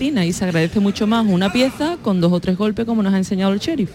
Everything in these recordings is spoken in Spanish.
y se agradece mucho más una pieza con dos o tres golpes como nos ha enseñado el sheriff.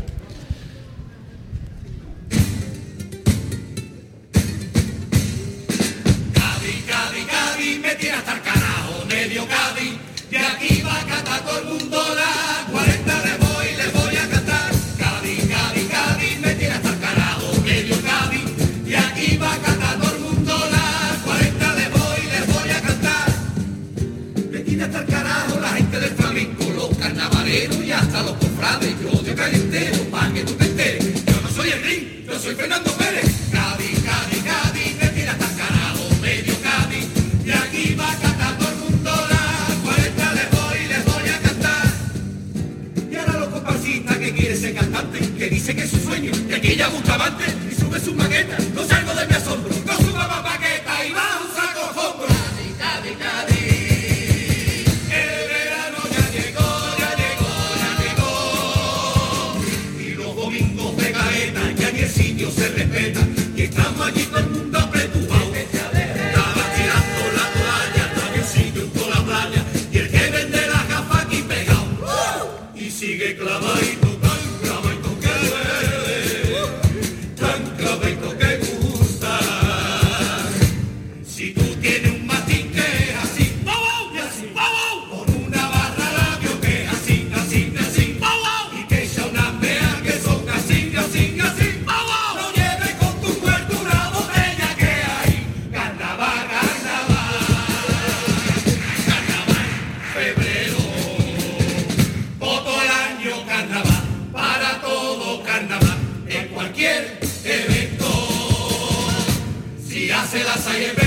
Mighty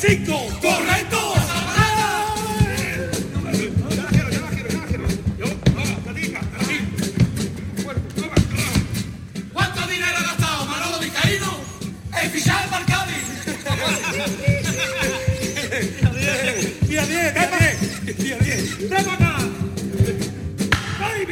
1995! ¡Correcto! ¿Cuánto dinero ha gastado Manolo Vizcaíno en fichar al Barcavi? Día 10, día 10, día 10. ¡Ven acá! ¡Ay.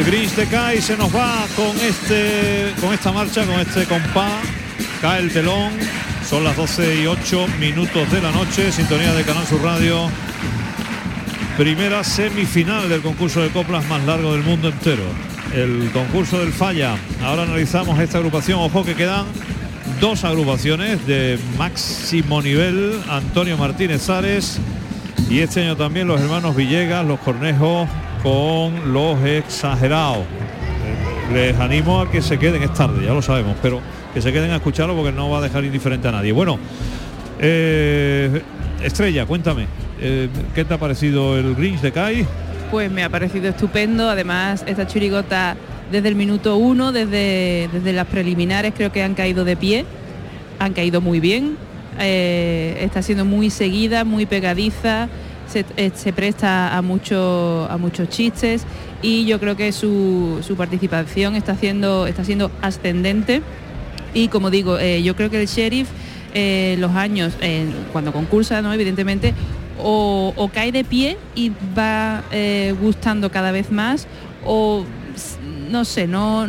El Grinch de Kai se nos va con este con esta marcha, con este compás. Cae el telón. Son las 12 y 8 minutos de la noche. Sintonía de Canal Sur Radio. Primera semifinal del concurso de coplas más largo del mundo entero. El concurso del Falla. Ahora analizamos esta agrupación. Ojo que quedan dos agrupaciones de máximo nivel. Antonio Martínez Ares y este año también los hermanos Villegas, los Cornejos con los exagerados. Les animo a que se queden, es tarde, ya lo sabemos, pero que se queden a escucharlo porque no va a dejar indiferente a nadie. Bueno, eh, Estrella, cuéntame, eh, ¿qué te ha parecido el Grinch de Kai? Pues me ha parecido estupendo. Además, esta chirigota desde el minuto uno, desde, desde las preliminares, creo que han caído de pie. Han caído muy bien. Eh, está siendo muy seguida, muy pegadiza. Se, eh, se presta a, a muchos chistes y yo creo que su, su participación está, haciendo, está siendo ascendente y como digo, eh, yo creo que el sheriff eh, los años, cuando concursa, ¿no? evidentemente, o, cae de pie y va gustando cada vez más, o no sé, no,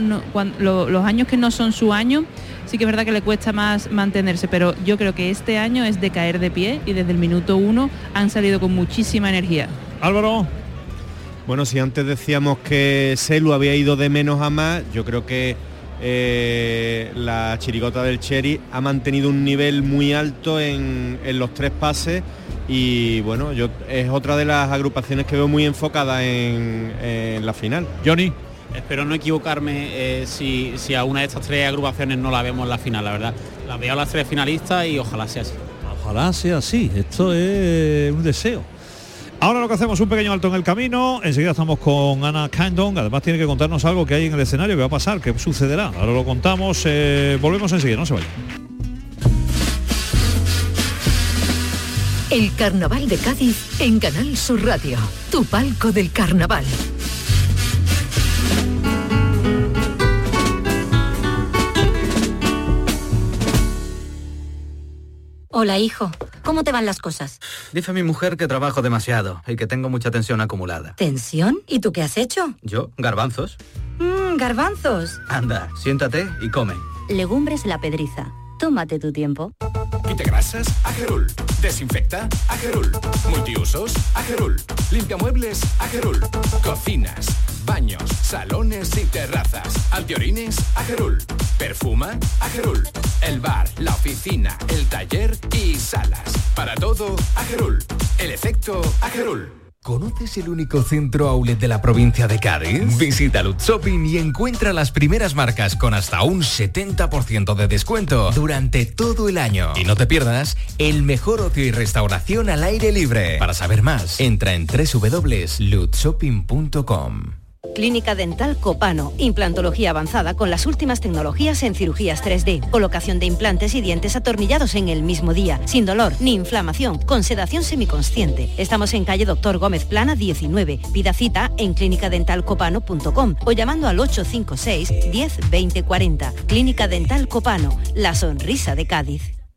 los años que no son su año, sí que es verdad que le cuesta más mantenerse, pero yo creo que este año es de caer de pie y desde el minuto uno han salido con muchísima energía. Álvaro. Bueno, si antes decíamos que Selu había ido de menos a más, yo creo que eh, la chirigota del Cherry ha mantenido un nivel muy alto en, los tres pases y bueno, yo es otra de las agrupaciones que veo muy enfocada en, la final. Johnny. Espero no equivocarme eh, si, si, a una de estas tres agrupaciones no la vemos en la final, la verdad. La veo a las tres finalistas y ojalá sea así. Ojalá sea así, esto es un deseo. Ahora lo que hacemos es un pequeño alto en el camino, enseguida estamos con Ana Candong, además tiene que contarnos algo que hay en el escenario, que va a pasar, qué sucederá. Ahora lo contamos, eh, volvemos enseguida, no se vaya. El Carnaval de Cádiz en Canal Sur Radio, tu palco del carnaval. Hola, hijo. ¿Cómo te van las cosas? Dice mi mujer que trabajo demasiado y que tengo mucha tensión acumulada. ¿Tensión? ¿Y tú qué has hecho? Yo, garbanzos. Mmm, garbanzos. Anda, siéntate y come. Legumbres la pedriza. Tómate tu tiempo. Quite grasas, Agerul. Desinfecta, Agerul. Multiusos, Agerul. Limpia muebles, Agerul. Cocinas, baños, salones y terrazas. Antiorines, Agerul. Perfuma, Agerul. El bar, la oficina, el taller y salas. Para todo, Agerul. El efecto, Agerul. ¿Conoces el único centro outlet de la provincia de Cádiz? Visita Lutz Shopping y encuentra las primeras marcas con hasta un 70% de descuento durante todo el año. Y no te pierdas el mejor ocio y restauración al aire libre. Para saber más, entra en www.lutzshopping.com. Clínica Dental Copano, implantología avanzada con las últimas tecnologías en cirugías 3D, colocación de implantes y dientes atornillados en el mismo día, sin dolor ni inflamación, con sedación semiconsciente. Estamos en calle Doctor Gómez Plana 19. Pida cita en clínicadentalcopano.com o llamando al 856 10 20 40. Clínica Dental Copano, la sonrisa de Cádiz.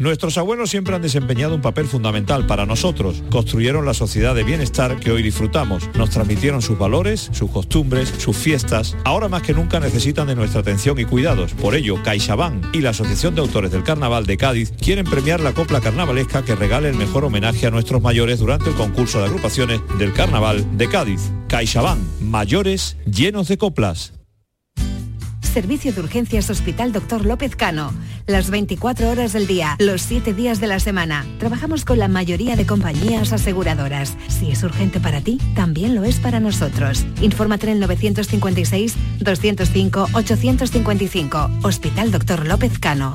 Nuestros abuelos siempre han desempeñado un papel fundamental para nosotros. Construyeron la sociedad de bienestar que hoy disfrutamos. Nos transmitieron sus valores, sus costumbres, sus fiestas. Ahora más que nunca necesitan de nuestra atención y cuidados. Por ello, CaixaBank y la Asociación de Autores del Carnaval de Cádiz quieren premiar la copla carnavalesca que regale el mejor homenaje a nuestros mayores durante el concurso de agrupaciones del Carnaval de Cádiz. CaixaBank, mayores llenos de coplas. Servicio de Urgencias Hospital Dr. López Cano. Las 24 horas del día, los 7 días de la semana. Trabajamos con la mayoría de compañías aseguradoras. Si es urgente para ti, también lo es para nosotros. Infórmate en el 956 205 855. Hospital Dr. López Cano.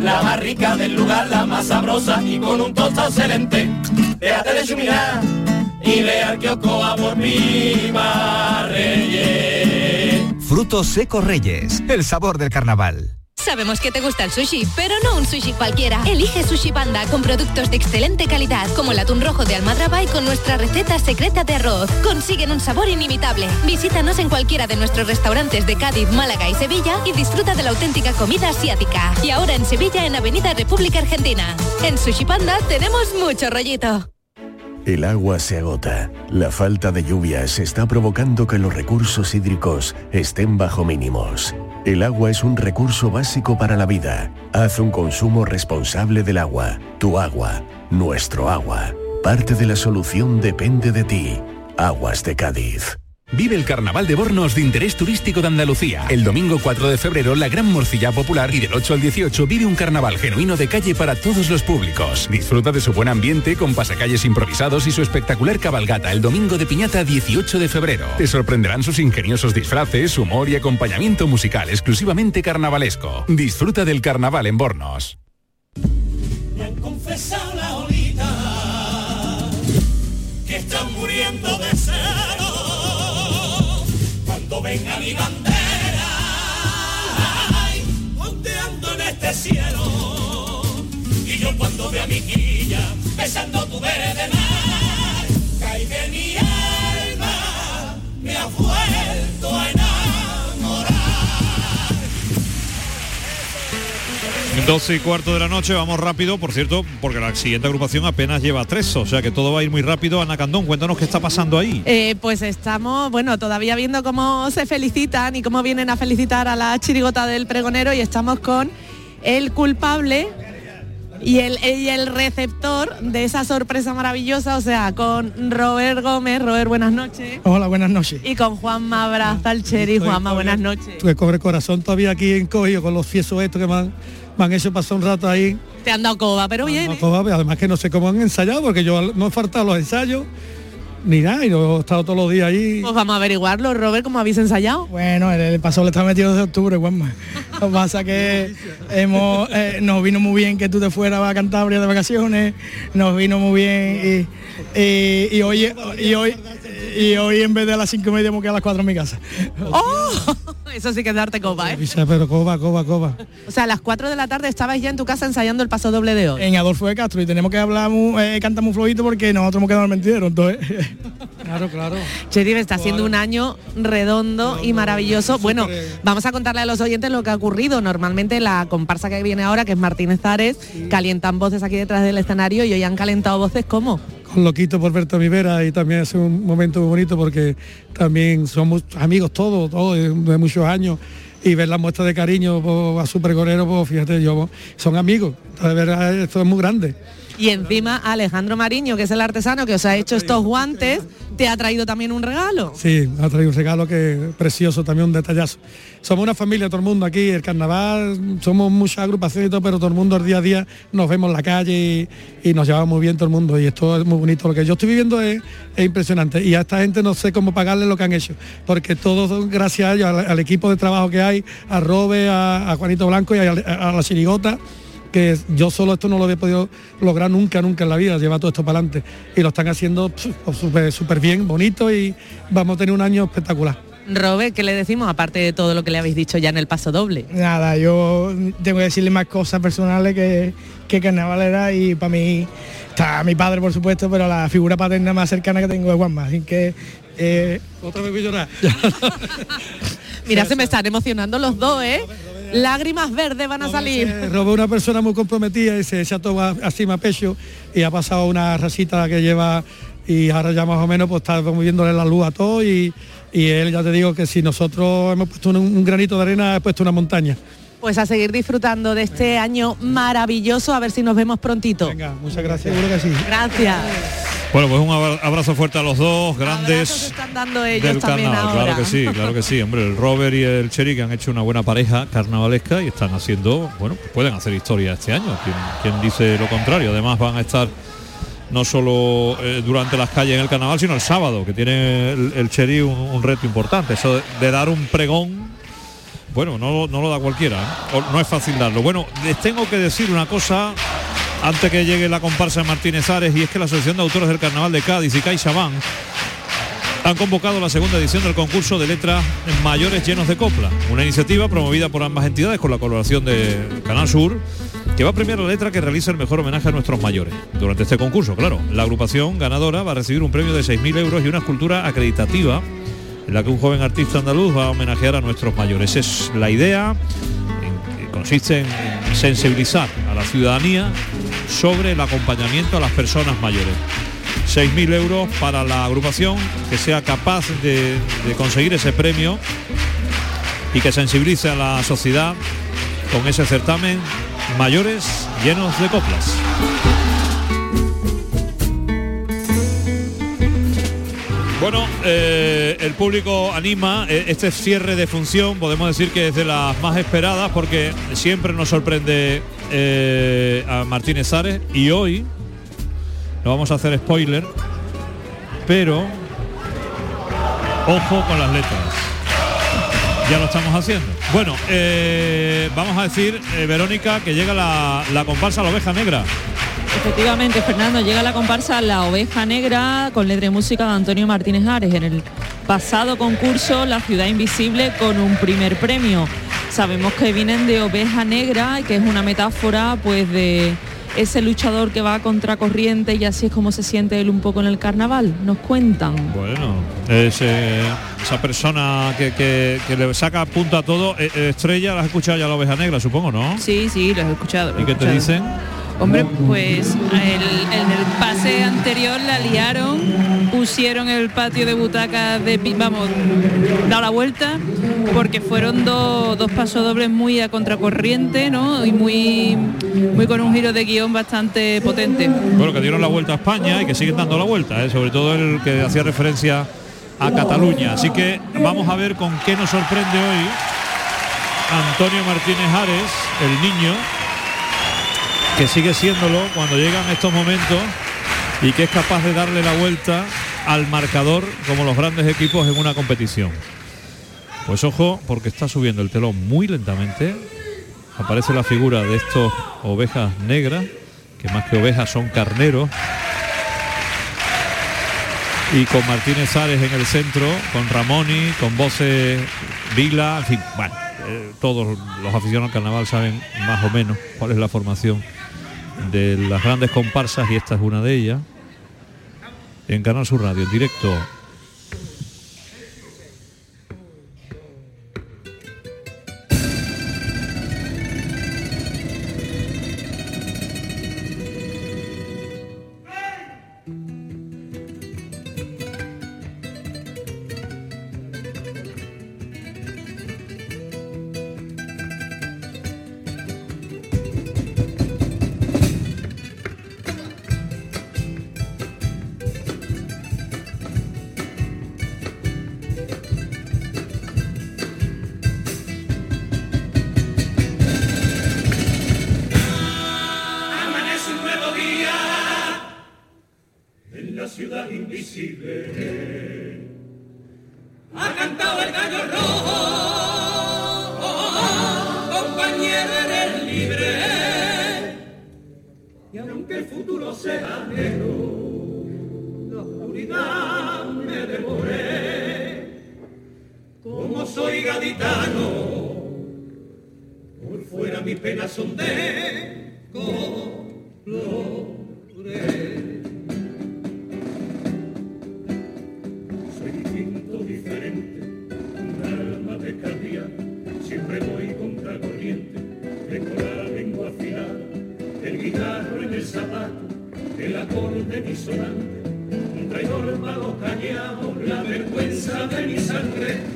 la más rica del lugar, la más sabrosa y con un tostado excelente. Déjate de chuminar y vea que ocoa por mi Reyes. Frutos secos Reyes, el sabor del carnaval. Sabemos que te gusta el sushi, pero no un sushi cualquiera. Elige Sushi Panda con productos de excelente calidad, como el atún rojo de Almadraba con nuestra receta secreta de arroz. Consiguen un sabor inimitable. Visítanos en cualquiera de nuestros restaurantes de Cádiz, Málaga y Sevilla y disfruta de la auténtica comida asiática. Y ahora en Sevilla, en Avenida República Argentina. En Sushi Panda tenemos mucho rollito. El agua se agota. La falta de lluvias está provocando que los recursos hídricos estén bajo mínimos. El agua es un recurso básico para la vida. Haz un consumo responsable del agua. Tu agua, nuestro agua. Parte de la solución depende de ti. Aguas de Cádiz. Vive el Carnaval de Bornos de interés turístico de Andalucía. El domingo 4 de febrero, la Gran Morcilla Popular y del 8 al 18 vive un carnaval genuino de calle para todos los públicos. Disfruta de su buen ambiente con pasacalles improvisados y su espectacular cabalgata el domingo de Piñata 18 de febrero. Te sorprenderán sus ingeniosos disfraces, humor y acompañamiento musical exclusivamente carnavalesco. Disfruta del carnaval en Bornos. Besando tu verde mar cae de mi alma me ha vuelto a enamorar 12 y cuarto de la noche, vamos rápido, por cierto, porque la siguiente agrupación apenas lleva tres, o sea que todo va a ir muy rápido. Ana Candón, cuéntanos qué está pasando ahí. Eh, pues estamos, bueno, todavía viendo cómo se felicitan y cómo vienen a felicitar a la chirigota del pregonero y estamos con el culpable y el, y el receptor de esa sorpresa maravillosa, o sea, con Robert Gómez. Robert, buenas noches. Hola, buenas noches. Y con Juanma Braza, el Cheri. Juanma, buenas noches. Que cobre corazón todavía aquí encogido con los fiesos estos que me han, me han hecho pasar un rato ahí. Te han dado coba, pero bien. Coba, además que no sé cómo han ensayado, porque yo no he faltado los ensayos ni nada, y no he estado todos los días ahí. Pues vamos a averiguarlo, Robert, ¿cómo habéis ensayado? Bueno, el, el paso le está metido desde octubre, Juanma. Lo que pasa que hemos, eh, nos vino muy bien que tú te fueras a Cantabria de vacaciones, nos vino muy bien y, y- y hoy y hoy y hoy en vez de a las cinco y media hemos quedado a las cuatro en mi casa. ¡Oh! Eso sí que es darte coba, ¿eh? Pero coba, coba, coba. O sea, a las 4 de la tarde estabais ya en tu casa ensayando el paso doble de hoy. En Adolfo de Castro y tenemos que hablar, muy, eh, cantar muy flojito porque nosotros hemos quedado en el mentidero, entonces. claro, claro. Cheri, está siendo un año redondo y maravilloso. Bueno, vamos a contarle a los oyentes lo que ha ocurrido. Normalmente la comparsa que viene ahora, que es Martínez Ares, calientan voces aquí detrás del escenario y hoy han calentado voces como. Con loquito por verte a mi vera y también es un momento muy bonito porque también somos amigos todos, todos de, muchos años y ver la muestra de cariño po, a su pregonero, pues fíjate, yo son amigos, de verdad esto es muy grande. Y encima Alejandro Mariño, que es el artesano que os ha hecho estos guantes, te ha traído también un regalo. Sí, ha traído un regalo que precioso, también un detallazo. Somos una familia, todo el mundo aquí, el carnaval, somos muchas agrupaciones y todo, pero todo el mundo el día a día nos vemos en la calle y, nos llevamos muy bien todo el mundo y esto es muy bonito. Lo que yo estoy viviendo es, es impresionante y a esta gente no sé cómo pagarle lo que han hecho, porque todo gracias a ellos, al, equipo de trabajo que hay, a Robe, a, a Juanito Blanco y a, a la chirigota, que yo solo esto no lo había podido lograr nunca, nunca en la vida, llevar todo esto para adelante. Y lo están haciendo pf, súper súper bien, bonito y vamos a tener un año espectacular. Robert, ¿qué le decimos aparte de todo lo que le habéis dicho ya en el paso doble? Nada, yo tengo que decirle más cosas personales que, que carnavalera y para mí está mi padre por supuesto, pero la figura paterna más cercana que tengo es Juanma, así que eh, otra vez voy a llorar. Mira, se me están emocionando los dos, ¿eh? Lágrimas verdes van a salir. Robé una persona muy comprometida y se echa todo a- así a pecho y ha pasado una rasita que lleva y ahora ya más o menos pues está moviéndole la luz a todo y, y él ya te digo que si nosotros hemos puesto un, un granito de arena, he puesto una montaña. Pues a seguir disfrutando de este año maravilloso, a ver si nos vemos prontito. Venga, muchas gracias. Seguro que sí. Gracias. Bueno, pues un abra- abrazo fuerte a los dos, grandes Están dando ellos del también carnaval. ahora. Claro que sí, claro que sí. Hombre, el Robert y el Cherry que han hecho una buena pareja carnavalesca y están haciendo, bueno, pues pueden hacer historia este año. ¿Quién, quién dice lo contrario? Además van a estar no solo eh, durante las calles en el carnaval, sino el sábado, que tiene el, el Cherry un, un reto importante. Eso de, de dar un pregón, bueno, no, no lo da cualquiera, ¿eh? No es fácil darlo. Bueno, les tengo que decir una cosa antes que llegue la comparsa de Martínez Ares y es que la Asociación de Autores del Carnaval de Cádiz y CaixaBank han convocado la segunda edición del concurso de letras mayores llenos de copla, una iniciativa promovida por ambas entidades con la colaboración de Canal Sur, que va a premiar la letra que realiza el mejor homenaje a nuestros mayores. Durante este concurso, claro, la agrupación ganadora va a recibir un premio de 6.000 euros y una escultura acreditativa en la que un joven artista andaluz va a homenajear a nuestros mayores. Es la idea, consiste en sensibilizar a la ciudadanía sobre el acompañamiento a las personas mayores. 6.000 euros para la agrupación que sea capaz de, de conseguir ese premio y que sensibilice a la sociedad con ese certamen mayores llenos de coplas. Bueno, eh, el público anima eh, este cierre de función, podemos decir que es de las más esperadas porque siempre nos sorprende eh, a Martínez Ares y hoy no vamos a hacer spoiler, pero ojo con las letras. Ya lo estamos haciendo. Bueno, vamos a decir, Verónica, que llega la, la comparsa La Oveja Negra. Efectivamente, Fernando, llega la comparsa La Oveja Negra con letra y música de Antonio Martínez Ares en el pasado concurso La Ciudad Invisible con un primer premio. Sabemos que vienen de Oveja Negra y que es una metáfora pues de ese luchador que va a contracorriente y así es como se siente él un poco en el carnaval. Nos cuentan. Bueno, eh, esa persona que, que- que le saca punto a todo. Eh, eh, Estrella, la has escuchado ya la oveja negra, supongo, ¿no? Sí, sí, los he escuchado. ¿Y qué te dicen? Hombre, pues en el pase anterior la liaron, pusieron el patio de butacas de vamos, dado la vuelta, porque fueron dos, dos pasos dobles muy a contracorriente, ¿no? Y muy, muy con un giro de guion bastante potente. Bueno, que dieron la vuelta a España y que siguen dando la vuelta, ¿eh? sobre todo el que hacía referencia a Cataluña. Así que vamos a ver con qué nos sorprende hoy Antonio Martínez Ares, el niño, que sigue siéndolo cuando llegan estos momentos y que es capaz de darle la vuelta al marcador como los grandes equipos en una competición. Pues ojo, porque está subiendo el telón muy lentamente. Aparece la figura de estos ovejas negras, que más que ovejas son carneros. Y con Martínez Ares en el centro, con Ramoni, con voces Vila, en fin, bueno, eh, todos los aficionados al carnaval saben más o menos cuál es la formación de las grandes comparsas y esta es una de ellas. En Canal Sur Radio, en directo la ciudad invisible. Ha cantado el gallo rojo, compañero eres libre. Y aunque el futuro sea negro, la oscuridad me devore. Como soy gaditano, por fuera mis penas son de Soy acorde disonante, un traidor malo cañado, la vergüenza de mi sangre,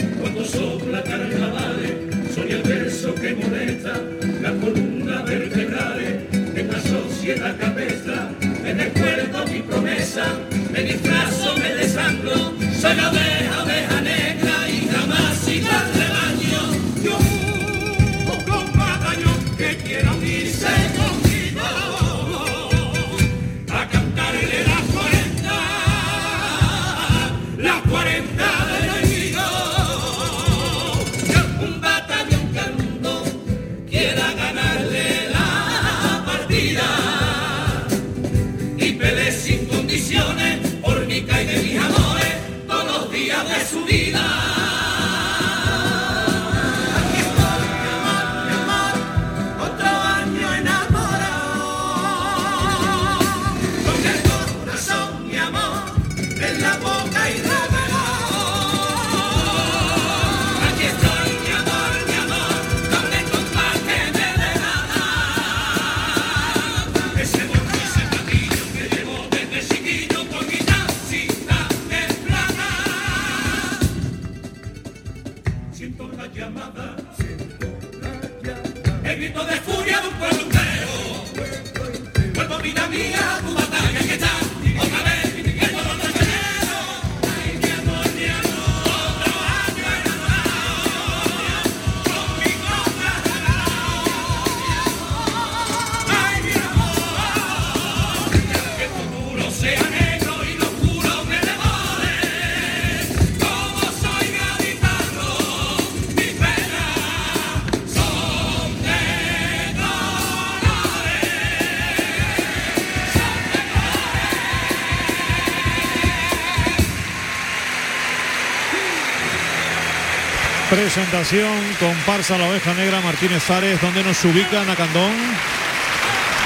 presentación, comparsa la oveja negra Martínez Zares, donde nos ubica Nacandón.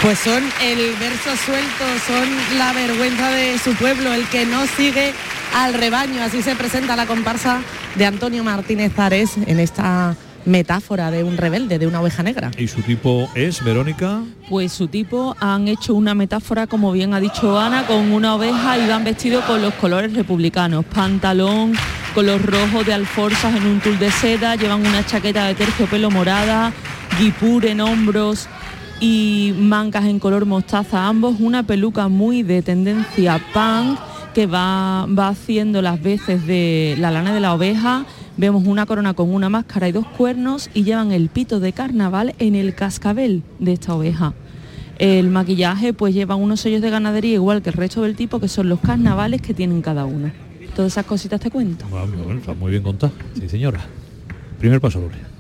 Pues son el verso suelto, son la vergüenza de su pueblo, el que no sigue al rebaño. Así se presenta la comparsa de Antonio Martínez Zares en esta metáfora de un rebelde, de una oveja negra. ¿Y su tipo es, Verónica? Pues su tipo han hecho una metáfora, como bien ha dicho Ana, con una oveja y van vestidos con los colores republicanos. Pantalón, color rojo de alforzas en un tul de seda, llevan una chaqueta de terciopelo morada, guipur en hombros y mangas en color mostaza ambos, una peluca muy de tendencia punk que va, va haciendo las veces de la lana de la oveja. Vemos una corona con una máscara y dos cuernos y llevan el pito de carnaval en el cascabel de esta oveja. El maquillaje pues lleva unos sellos de ganadería igual que el resto del tipo que son los carnavales que tienen cada uno. Todas esas cositas te cuento. Bueno, está muy bien contada. Sí, señora. Primer paso doble.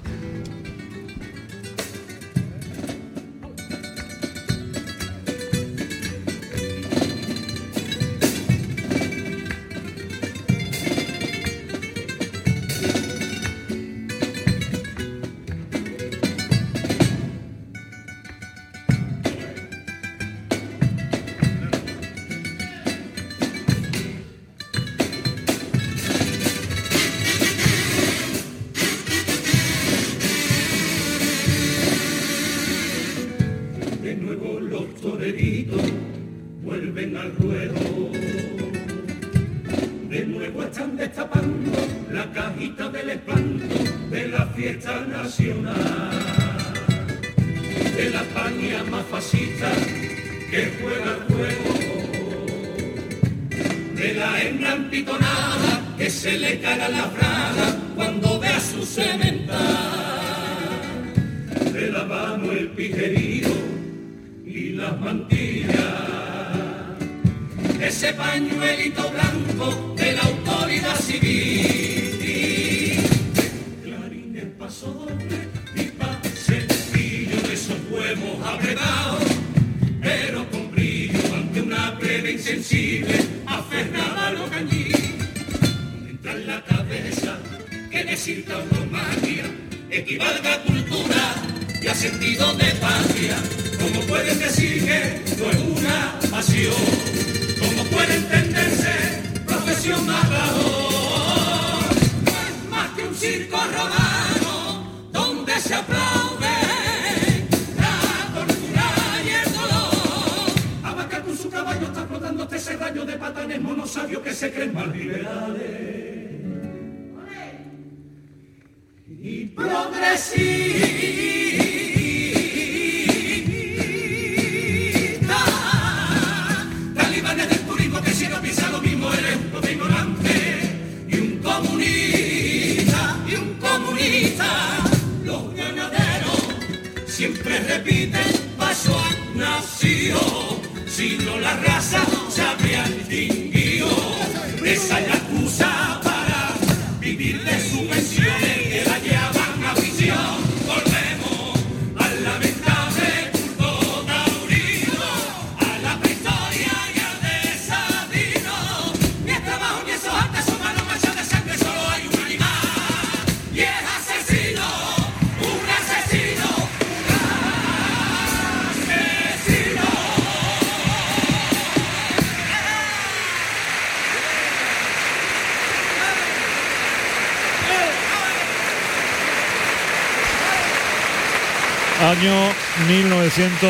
Se aplaude la tortura y el dolor. Abaca con su caballo está flotando este serraño de patanes monosabios que se creen más liberales y progresista.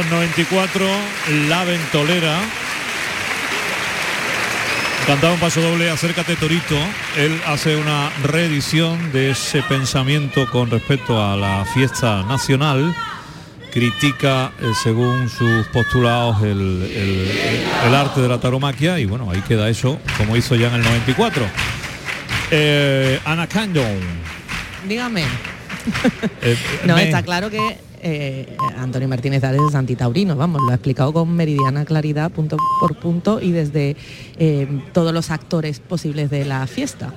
1994, La Ventolera. Cantaba un paso doble, acércate Torito. Él hace una reedición de ese pensamiento con respecto a la fiesta nacional. Critica, eh, según sus postulados, el, el- el arte de la taromaquia y bueno, ahí queda eso, como hizo ya en el 94. Eh, Ana Candon. Dígame. eh, No, me- está claro que eh, Antonio Martínez Ares es antitaurino, vamos, lo ha explicado con meridiana claridad, punto por punto, y desde eh, todos los actores posibles de la fiesta.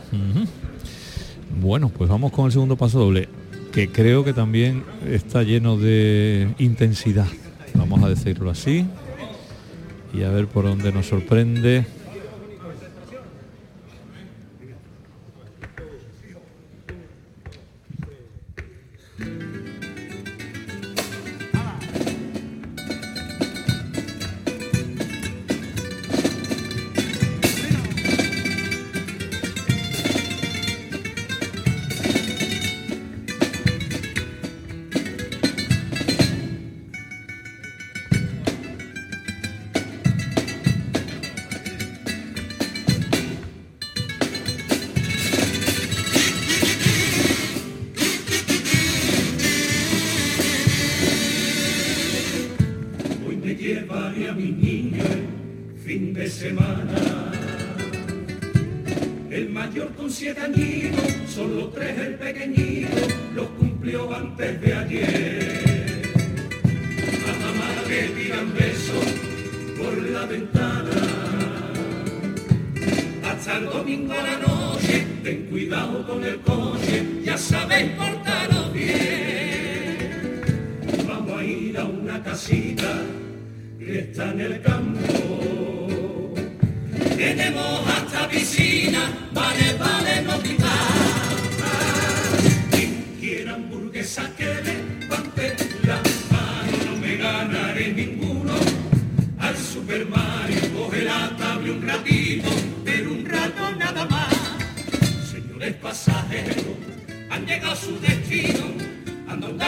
Bueno, pues vamos con el segundo paso doble, que creo que también está lleno de intensidad, vamos a decirlo así, y a ver por dónde nos sorprende.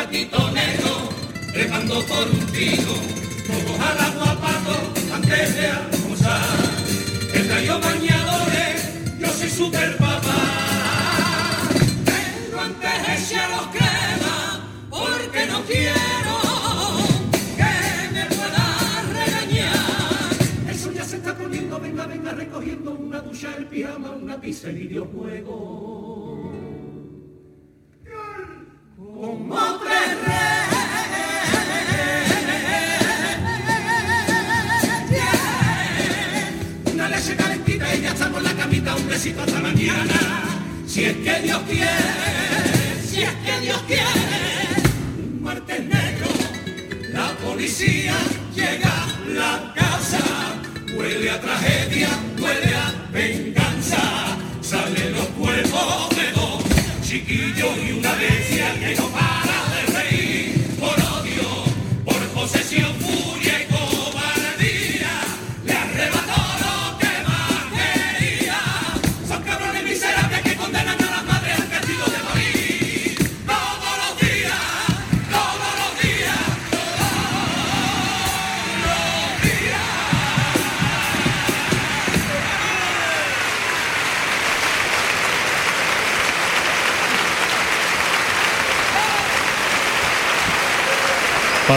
Gatito negro, trepando por un tino, todos al agua pato antes de almorzar. El gallo bañadores, yo soy super papá. Pero antes eche los crema, porque no quiero que me pueda regañar. El sol ya se está poniendo, venga, venga, recogiendo una ducha, el pijama, una pizza y videojuego. Si es que Dios quiere, si es que Dios quiere, un martes negro, la policía llega a la casa, huele a tragedia, huele a venganza, salen los cuerpos de dos chiquillos y una que no para de reír por odio, por posesión,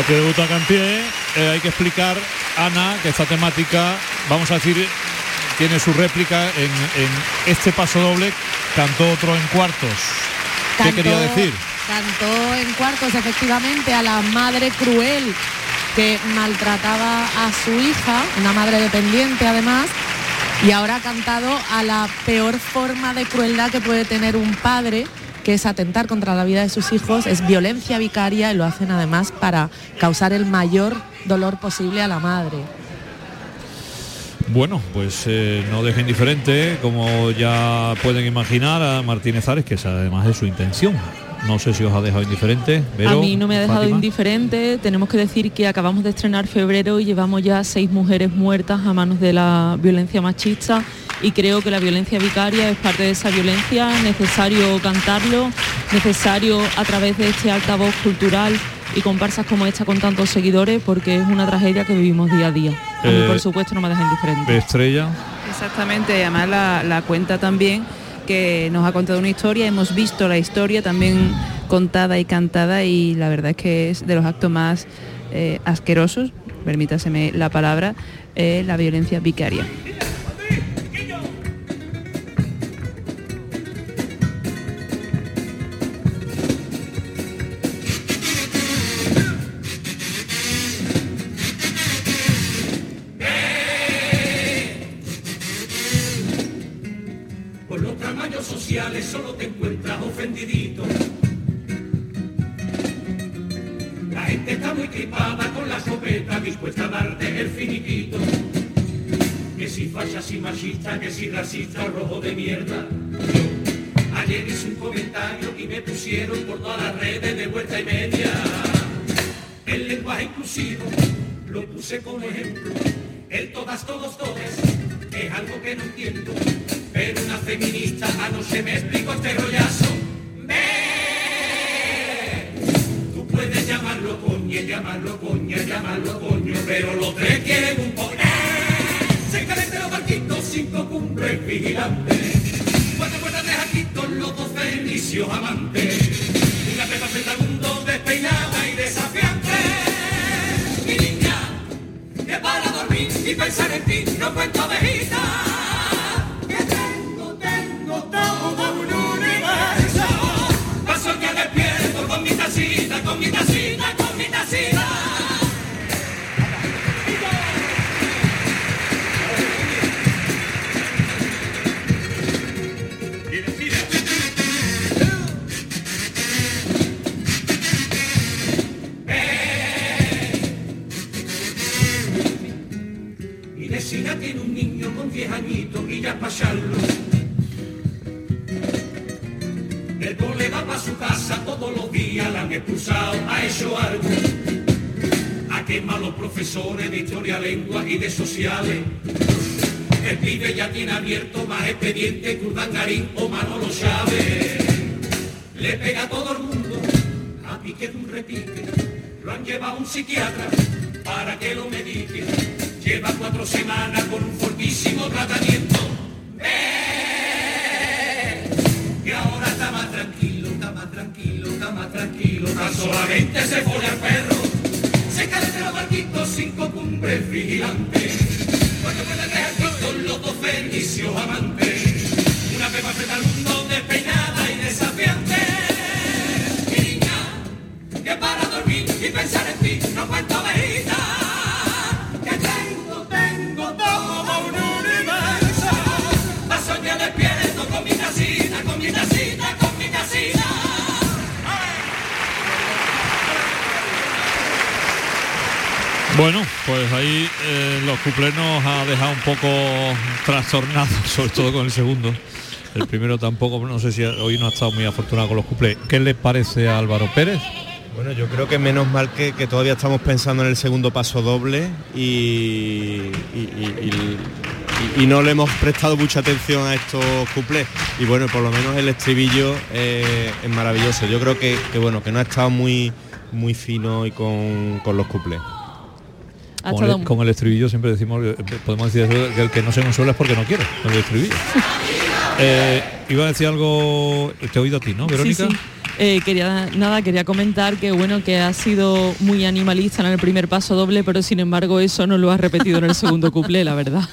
Patio de butaca en pie, eh, hay que explicar, Ana, que esta temática, vamos a decir, tiene su réplica en, en este paso doble, cantó otro en cuartos. ¿Qué quería decir? Cantó en cuartos efectivamente a la madre cruel que maltrataba a su hija, una madre dependiente además, y ahora ha cantado a la peor forma de crueldad que puede tener un padre, que es atentar contra la vida de sus hijos, es violencia vicaria y lo hacen además para causar el mayor dolor posible a la madre. Bueno, pues eh, no dejen indiferente, como ya pueden imaginar, a Martínez Ares, que esa además es su intención. No sé si os ha dejado indiferente. a Vero, mí no me ha dejado Fátima. indiferente. Tenemos que decir que acabamos de estrenar febrero y llevamos ya seis mujeres muertas a manos de la violencia machista y creo que la violencia vicaria es parte de esa violencia, necesario cantarlo, necesario a través de este altavoz cultural y comparsas como esta con tantos seguidores porque es una tragedia que vivimos día a día. A mí Eh, por supuesto no me deja indiferente. Estrella. Exactamente, y además la, la cuenta también que nos ha contado una historia, hemos visto la historia también contada y cantada y la verdad es que es de los actos más eh, asquerosos, permítaseme la palabra, eh, la violencia vicaria. Llamarlo coña, llamarlo coño, pero los tres quieren un po. Se caliente los barquitos, cinco cumbres vigilantes. Cuatro puertas de jaquitos, los dos fenicios amantes. Una pepa mundo despeinada y desafiante. Mi niña, que para dormir y pensar en ti no cuento. Que expulsado, ha hecho algo. A quemar los profesores de historia, lengua y de sociales. El pibe ya tiene abierto más expediente que Urdangarín o Manolo Chávez. Le pega a todo el mundo, a pique de un repique. Lo han llevado a un psiquiatra para que lo medique. Lleva cuatro semanas con un fortísimo tratamiento. Solamente se pone al perro. Se cae de los barquitos cinco cumbres vigilantes. Bueno, pues ahí eh, los cuplés nos ha dejado un poco trastornados, sobre todo con el segundo. El primero tampoco, no sé si hoy no ha estado muy afortunado con los cuplés. ¿Qué le parece a Álvaro Pérez? Bueno, yo creo que menos mal que, que todavía estamos pensando en el segundo paso doble y, y- y- y- y no le hemos prestado mucha atención a estos cuplés. Y bueno, por lo menos el estribillo eh, es maravilloso. Yo creo que, que, bueno, que no ha estado muy, muy fino y con, con los cuplés. Con el, con el estribillo siempre decimos, eh, podemos decir eso, que el que no se consuela es porque no quiere, con el estribillo. Eh, iba a decir algo, te he oído a ti, ¿no, Verónica? Sí, sí. Eh, quería nada quería comentar que bueno que ha sido muy animalista en el primer paso doble pero sin embargo eso no lo ha repetido en el segundo cuplé la verdad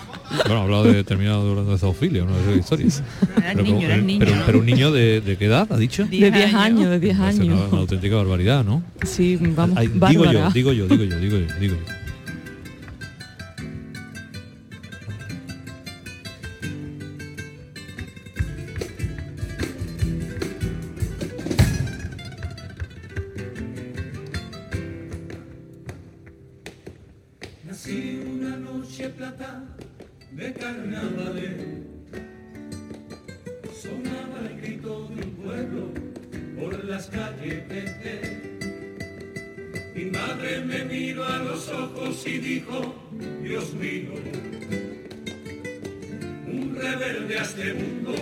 Bueno, ha hablado de determinado durante de zoofilia, una de esas historias. Pero, niño, como- era el- niño, pero, ¿no? pero un niño de, de qué edad, ha dicho? de 10 años de 10 Es una, años una auténtica barbaridad, ¿no? sí vamos Ay, digo yo, digo yo, digo yo, digo yo, digo yo. Sonaba el grito de un pueblo por las calles de Mi madre me miró a los ojos y dijo, Dios mío, un rebelde a este mundo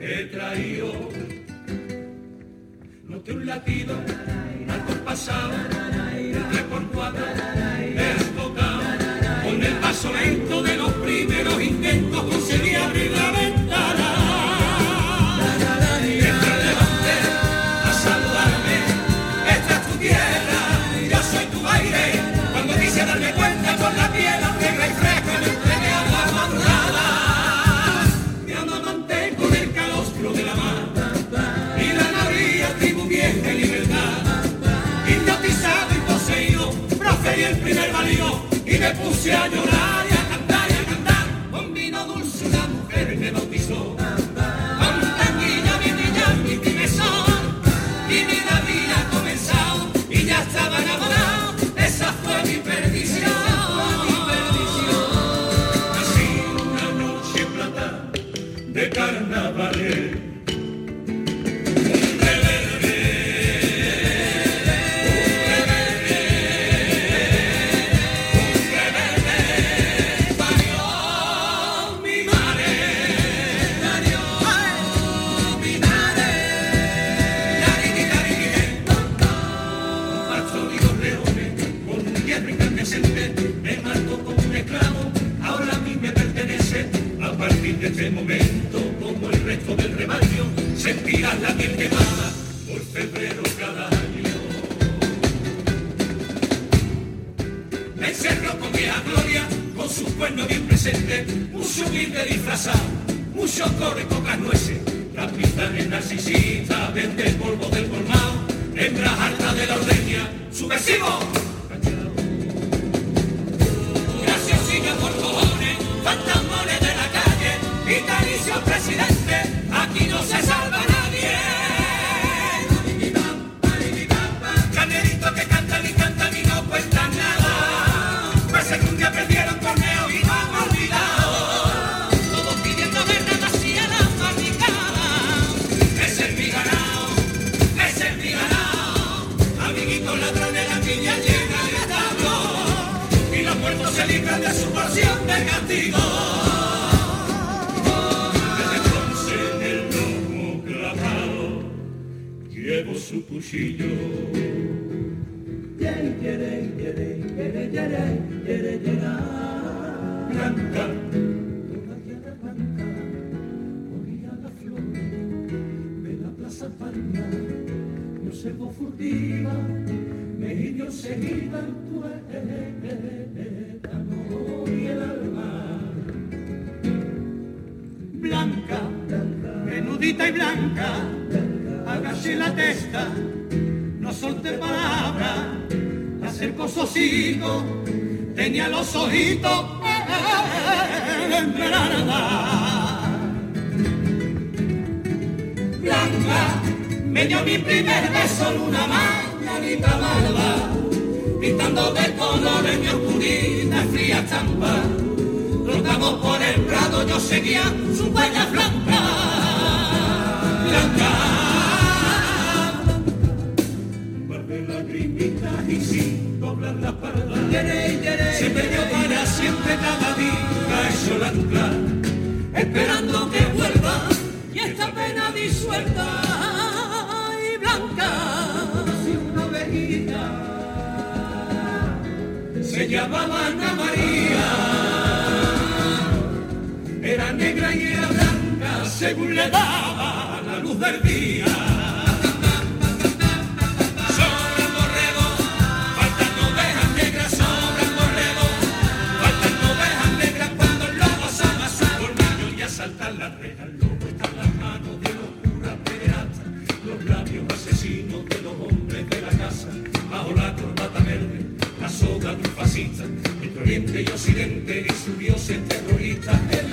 he traído. Noté un latido al compasado, solito se llamaba Ana María. Era negra y era blanca según le daba la luz del día. fascistas, entre Oriente y Occidente, disturbios terroristas, el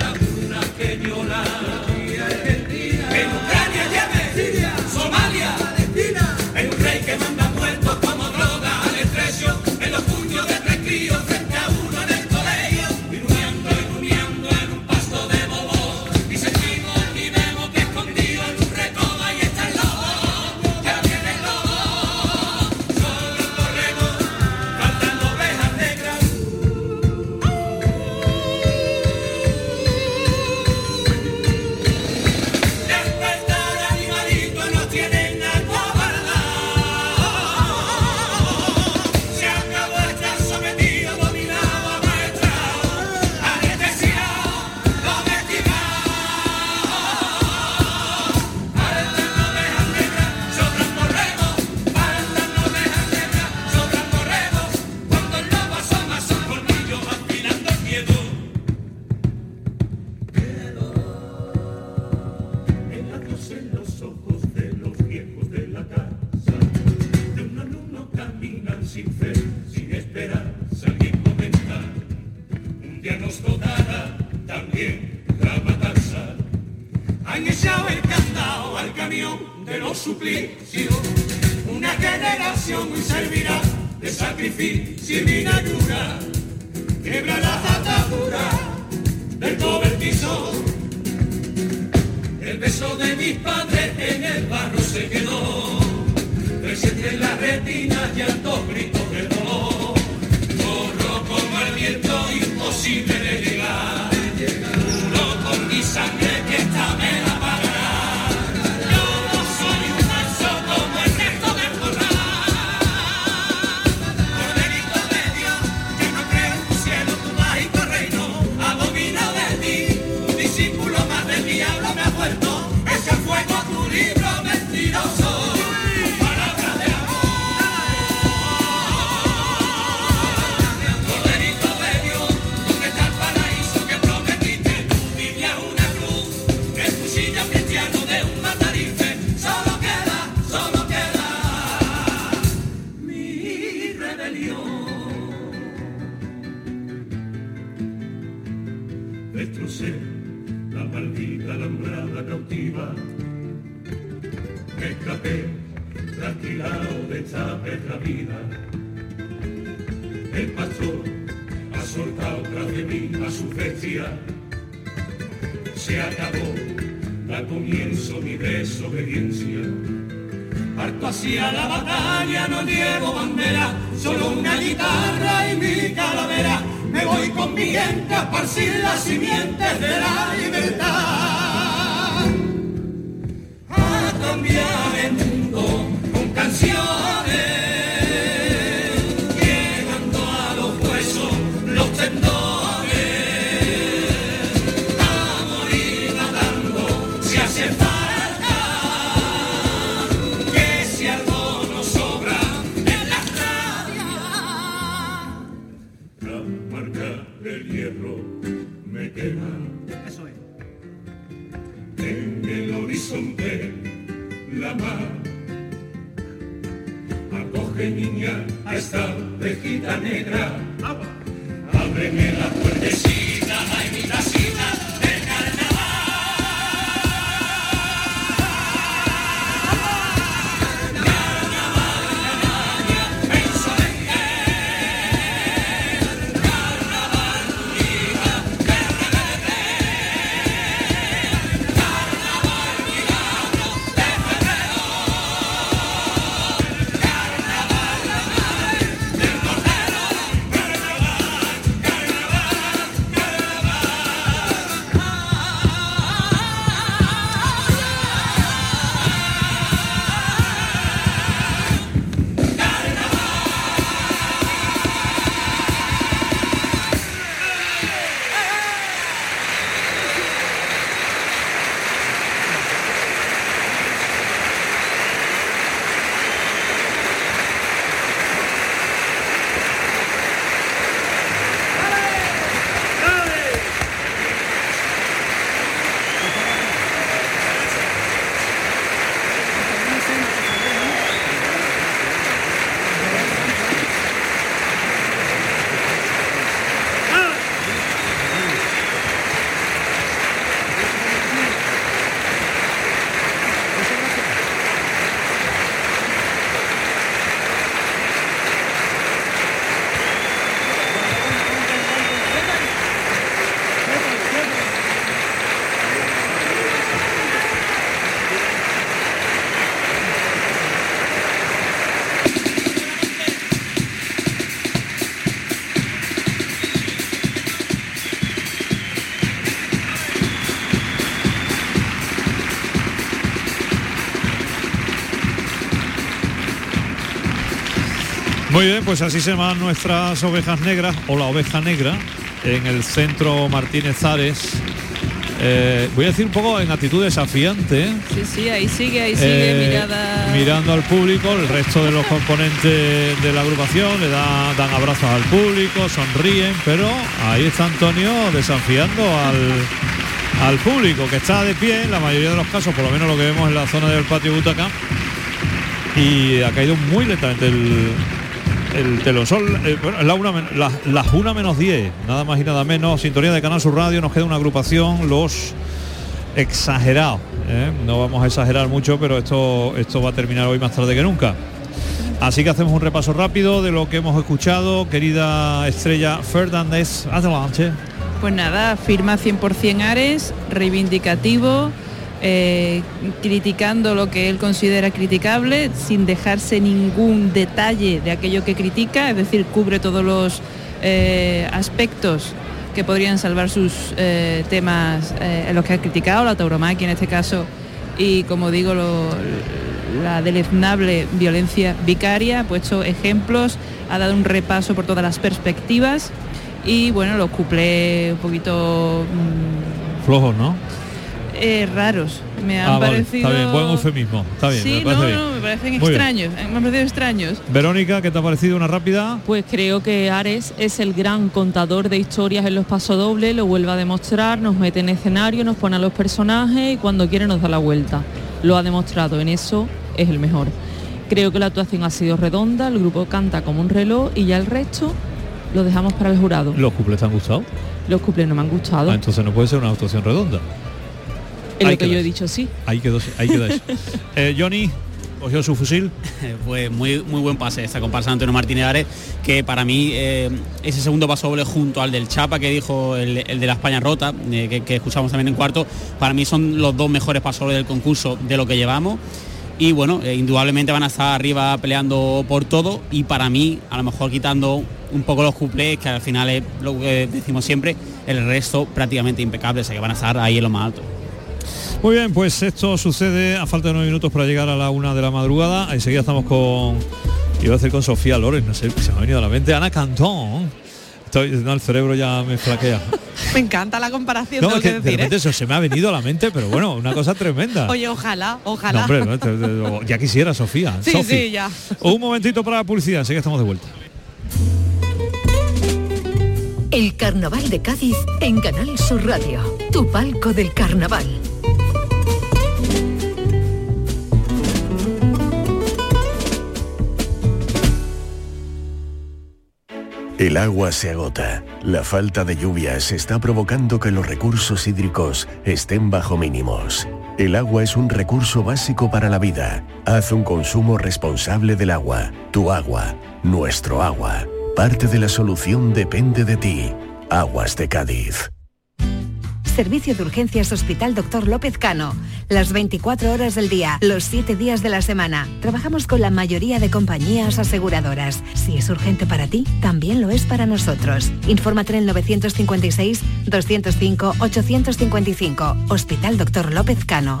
de los suplicios. Una generación hoy servirá de sacrificio y vinagura. Quebra las ataduras del cobertizo. El beso de mis padres en el barro se quedó. Presente en las retinas y altos gritos de dolor. Corro como el viento, imposible de llegar. Puro con mi sangre. tranquilado de Chávez la vida. El pastor ha soltado tras de mí a su bestia. Se acabó, da comienzo mi desobediencia. Parto hacia la batalla, no llevo bandera, solo una guitarra y mi calavera. Me voy con mi gente a esparcir las simientes de la libertad. canción. Pues así se llaman nuestras ovejas negras o la oveja negra en el centro Martínez Ares. Eh, voy a decir un poco en actitud desafiante. ¿eh? Sí, sí, ahí sigue, ahí sigue, Eh, mirada. mirando al público, el resto de los componentes de la agrupación le da- dan abrazos al público, sonríen, pero ahí está Antonio desafiando al, al público que está de pie en la mayoría de los casos, por lo menos lo que vemos en la zona del patio Butaca. Y ha caído muy lentamente el, el telón. Son eh, bueno, la una las una menos 10, nada más y nada menos. Sintonía de Canal Sur Radio, nos queda una agrupación, los exagerados. ¿eh? No vamos a exagerar mucho, pero esto, esto va a terminar hoy más tarde que nunca. Así que hacemos un repaso rápido de lo que hemos escuchado. Querida estrella Fernández, adelante. Pues nada, firma 100% Ares, reivindicativo, eh, criticando lo que él considera criticable, sin dejarse ningún detalle de aquello que critica, es decir, cubre todos los eh, aspectos que podrían salvar sus eh, temas en los que ha criticado, la tauromaquia en este caso, y como digo, la deleznable violencia vicaria, ha puesto ejemplos, ha dado un repaso por todas las perspectivas y bueno, los cuplés un poquito mm, Flojos, ¿no? Eh, raros. Me han Ah, vale, parecido... Está bien, buen eufemismo. Está bien, Sí, me parece no, bien. no, me parecen Muy extraños, eh, me han parecido extraños. Verónica, ¿qué te ha parecido una rápida? Pues creo que Ares es el gran contador de historias en los pasodobles, lo vuelve a demostrar, nos mete en escenario, nos pone a los personajes y cuando quiere nos da la vuelta. Lo ha demostrado, en eso es el mejor. Creo que la actuación ha sido redonda, el grupo canta como un reloj y ya el resto lo dejamos para el jurado. ¿Los cuplés te han gustado? Los cuplés no me han gustado. Ah, entonces no puede ser una actuación redonda. Es ahí lo que yo he dicho, sí. Ahí quedó, ahí queda eso. Eh, Johnny cogió su fusil. Pues muy, muy buen pase esta comparsa de Antonio Martínez Ares, que para mí eh, ese segundo paso doble junto al del Chapa que dijo el, el de la España rota, eh, que, que escuchamos también en cuarto, para mí son los dos mejores pasodobles del concurso de lo que llevamos. Y bueno, eh, indudablemente van a estar arriba peleando por todo y para mí, a lo mejor quitando un poco los cuplés, que al final es lo que decimos siempre, el resto prácticamente impecable, o sea que van a estar ahí en lo más alto. Muy bien, pues esto sucede a falta de nueve minutos para llegar a la una de la madrugada. Enseguida estamos con, iba a decir con Sofía Loren, no sé, se me ha venido a la mente, Ana Cantón. Estoy, no, el cerebro ya me flaquea. Me encanta la comparación, No, tengo es que que de. ¿eh? repente eso se me ha venido a la mente, pero bueno, una cosa tremenda. Oye, ojalá, No, ojalá. hombre, no, te- te- ya quisiera Sofía. sí, sí, ya. Un momentito para la publicidad, así que estamos de vuelta. El Carnaval de Cádiz en Canal Sur Radio, tu palco del carnaval. El agua se agota. La falta de lluvias está provocando que los recursos hídricos estén bajo mínimos. El agua es un recurso básico para la vida. Haz un consumo responsable del agua. Tu agua, nuestro agua. Parte de la solución depende de ti. Aguas de Cádiz. Servicio de Urgencias Hospital Dr. López Cano. Las 24 horas del día, los 7 días de la semana. Trabajamos con la mayoría de compañías aseguradoras. Si es urgente para ti, también lo es para nosotros. Infórmate en el 955-205-855. Hospital Dr. López Cano.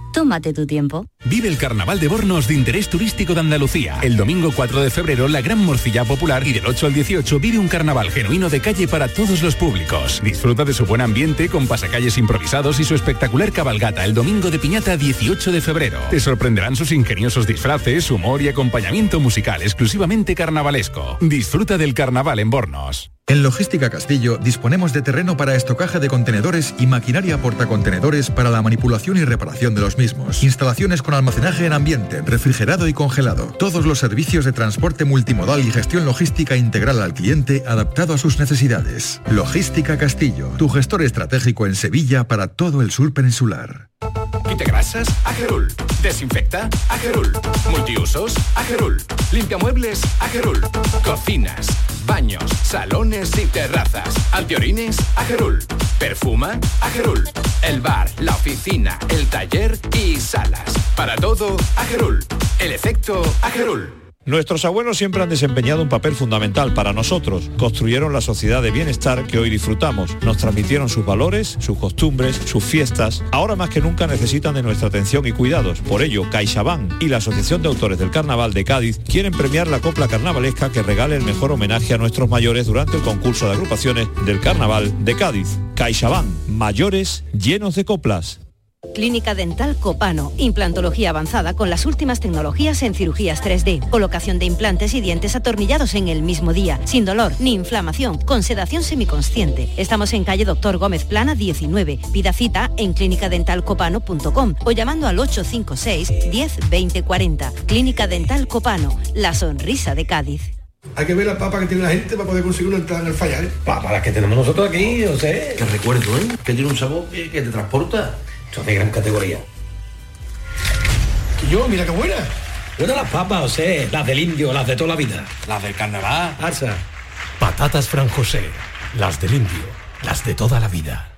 Tómate tu tiempo. Vive el Carnaval de Bornos de interés turístico de Andalucía. El domingo 4 de febrero, la gran morcilla popular y del 8 al 18 vive un carnaval genuino de calle para todos los públicos. Disfruta de su buen ambiente con pasacalles improvisados y su espectacular cabalgata el domingo de piñata 18 de febrero. Te sorprenderán sus ingeniosos disfraces, humor y acompañamiento musical exclusivamente carnavalesco. Disfruta del carnaval en Bornos. En Logística Castillo disponemos de terreno para estocaje de contenedores y maquinaria portacontenedores para la manipulación y reparación de los mismos. Instalaciones con almacenaje en ambiente, refrigerado y congelado. Todos los servicios de transporte multimodal y gestión logística integral al cliente adaptado a sus necesidades. Logística Castillo, tu gestor estratégico en Sevilla para todo el sur peninsular. Quita grasas, Agerul. Desinfecta, Agerul. Multiusos, Agerul. Limpia muebles, Agerul. Cocinas, baños, salones y terrazas. Antiorines, Agerul. Perfuma, Agerul. El bar, la oficina, el taller y salas. Para todo, Agerul. El efecto, Agerul. Nuestros abuelos siempre han desempeñado un papel fundamental para nosotros. Construyeron la sociedad de bienestar que hoy disfrutamos. Nos transmitieron sus valores, sus costumbres, sus fiestas. Ahora más que nunca necesitan de nuestra atención y cuidados. Por ello, CaixaBank y la Asociación de Autores del Carnaval de Cádiz quieren premiar la copla carnavalesca que regale el mejor homenaje a nuestros mayores durante el concurso de agrupaciones del Carnaval de Cádiz. CaixaBank, mayores llenos de coplas. Clínica Dental Copano, implantología avanzada con las últimas tecnologías en cirugías 3D, colocación de implantes y dientes atornillados en el mismo día, sin dolor ni inflamación, con sedación semiconsciente. Estamos en calle Doctor Gómez Plana 19. Pida cita en clínicadentalcopano.com o llamando al 856 10 20 40. Clínica Dental Copano, la sonrisa de Cádiz. Hay que ver la papa que tiene la gente para poder conseguir una entrada en el fallar. Para las que tenemos nosotros aquí, yo sé. Que recuerdo, ¿eh? Que tiene un sabor que, que te transporta. Son de gran categoría. Y yo, mira qué buena. Buenas las papas, José. Las del indio, las de toda la vida. Las del carnaval. Arsa. Patatas Fran José. Las del indio. Las de toda la vida.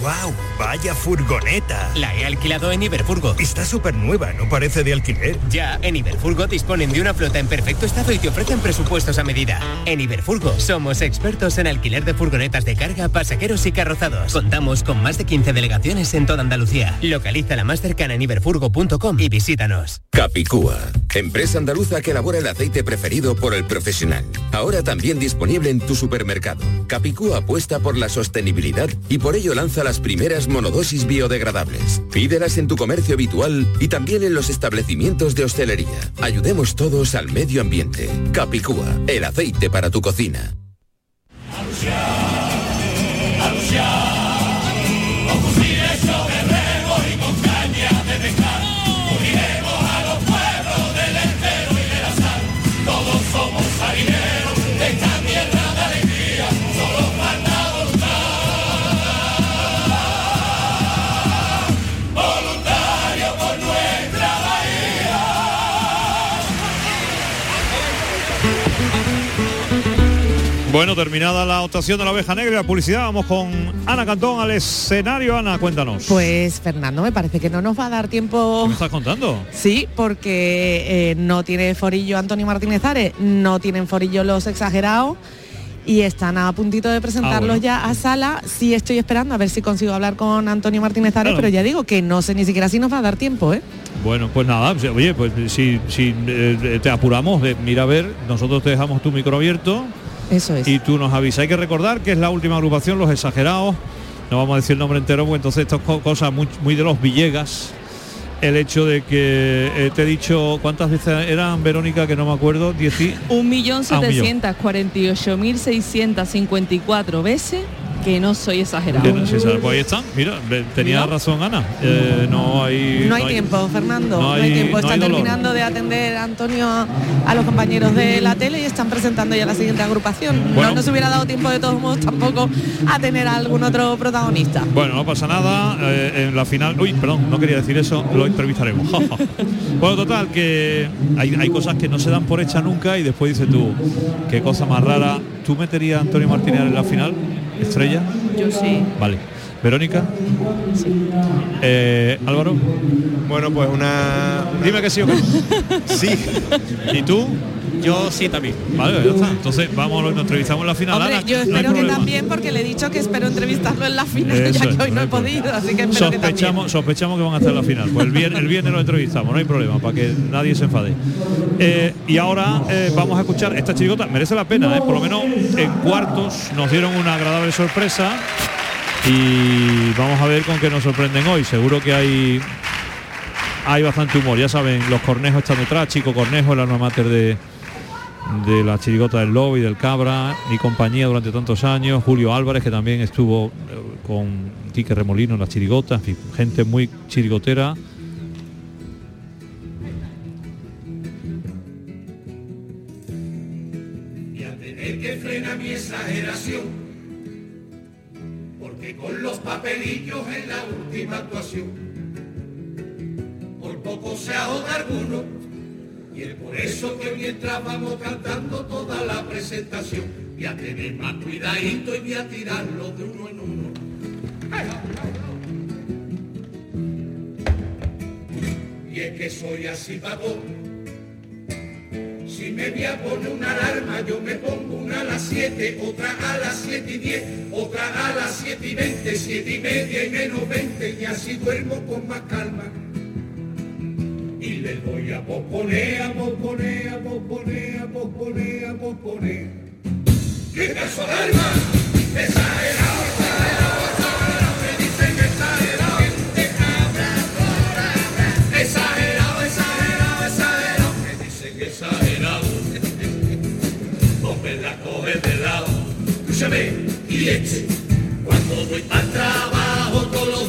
¡Wow! ¡Vaya furgoneta! La he alquilado en Iberfurgo. Está súper nueva, no parece de alquiler. Ya, en Iberfurgo disponen de una flota en perfecto estado y te ofrecen presupuestos a medida. En Iberfurgo somos expertos en alquiler de furgonetas de carga, pasajeros y carrozados. Contamos con más de 15 delegaciones en toda Andalucía. Localiza la más cercana en iberfurgo.com y visítanos. Capicúa, empresa andaluza que elabora el aceite preferido por el profesional. Ahora también disponible en tu supermercado. Capicúa apuesta por la sostenibilidad y por ello lanza las primeras monodosis biodegradables. Pídelas en tu comercio habitual y también en los establecimientos de hostelería. Ayudemos todos al medio ambiente. Capicúa, el aceite para tu cocina. Bueno, terminada la votación de la oveja negra la publicidad, vamos con Ana Cantón al escenario. Ana, cuéntanos. Pues Fernando, me parece que no nos va a dar tiempo. ¿Qué me estás contando? Sí, porque eh, no tiene forillo Antonio Martínez Ares, no tienen forillo los exagerados y están a puntito de presentarlos Ah, bueno. ya a sala. Sí estoy esperando a ver si consigo hablar con Antonio Martínez Ares, Claro. pero ya digo que no sé ni siquiera si nos va a dar tiempo, ¿eh? Bueno, pues nada, oye, pues si, si eh, te apuramos, eh, mira a ver, nosotros te dejamos tu micro abierto. Eso es. Y tú nos avisas. Hay que recordar que es la última agrupación, Los Exagerados. No vamos a decir el nombre entero, porque entonces estas co- cosas muy, muy de los Villegas. el hecho de que eh, te he dicho cuántas veces eran Verónica que no me acuerdo 10 y- Un millón Ah, veces que no soy exagerado. Pues ahí están mira tenía razón Ana Eh, no hay No hay tiempo, Fernando. no No hay, tiempo. no Está hay terminando de atender Antonio a, a los compañeros de la tele y están presentando ya la siguiente agrupación. Bueno. No nos hubiera dado tiempo de todos modos tampoco a tener a algún otro protagonista. Bueno, no pasa nada. eh, en la final. Uy, perdón, no quería decir eso. Lo entrevistaremos. bueno, total, que hay, hay cosas que no se dan por hecha nunca y después dices tú, qué cosa más rara. ¿Tú meterías a Antonio Martínez en la final? ¿Estrella? Yo sí. Vale. ¿Verónica? Eh, Álvaro. Bueno, pues una. Dime que sí o que no. sí. ¿Y tú? Yo sí también. Vale, ya está. Entonces vamos, nos entrevistamos en la final. Hombre, Ana, yo no espero que también porque le he dicho que espero entrevistarlo en la final, Eso ya es, que hoy no he podido, así que espero que sospechamos, sospechamos que van a estar en la final. Pues el viernes, el viernes lo entrevistamos, no hay problema, para que nadie se enfade. Eh, y ahora eh, vamos a escuchar esta chirigota, merece la pena, eh, por lo menos en cuartos nos dieron una agradable sorpresa y vamos a ver con qué nos sorprenden hoy. Seguro que hay hay bastante humor, ya saben, los cornejos están detrás, Chico Cornejo, el alma mater de, de la chirigota del Lobo y del Cabra, mi compañía durante tantos años, Julio Álvarez, que también estuvo eh, con Quique Remolino en la chirigota, gente muy chirigotera. y a tener que frenar mi exageración. Porque con los papelillos en la última actuación, por poco se ahoga alguno. Y es por eso que mientras vamos cantando toda la presentación, voy a tener más cuidadito y voy a tirarlo de uno en uno. Y es que soy así pagón. Si me voy a poner una alarma, yo me pongo una a las 7, otra a las 7 y 10, otra a las 7 y 20, 7 y media y menos 20, y así duermo con más calma y le doy a posponea, posponea, posponea, posponea, posponea. ¿Qué pasó, alma? Esa era otra, era que dicen que está era gente habladora. Exagerado, exagerado, exagerado, que dicen que exagerado. Hombre, la coge de lado. Y este, cuando voy para trabajo todos los días.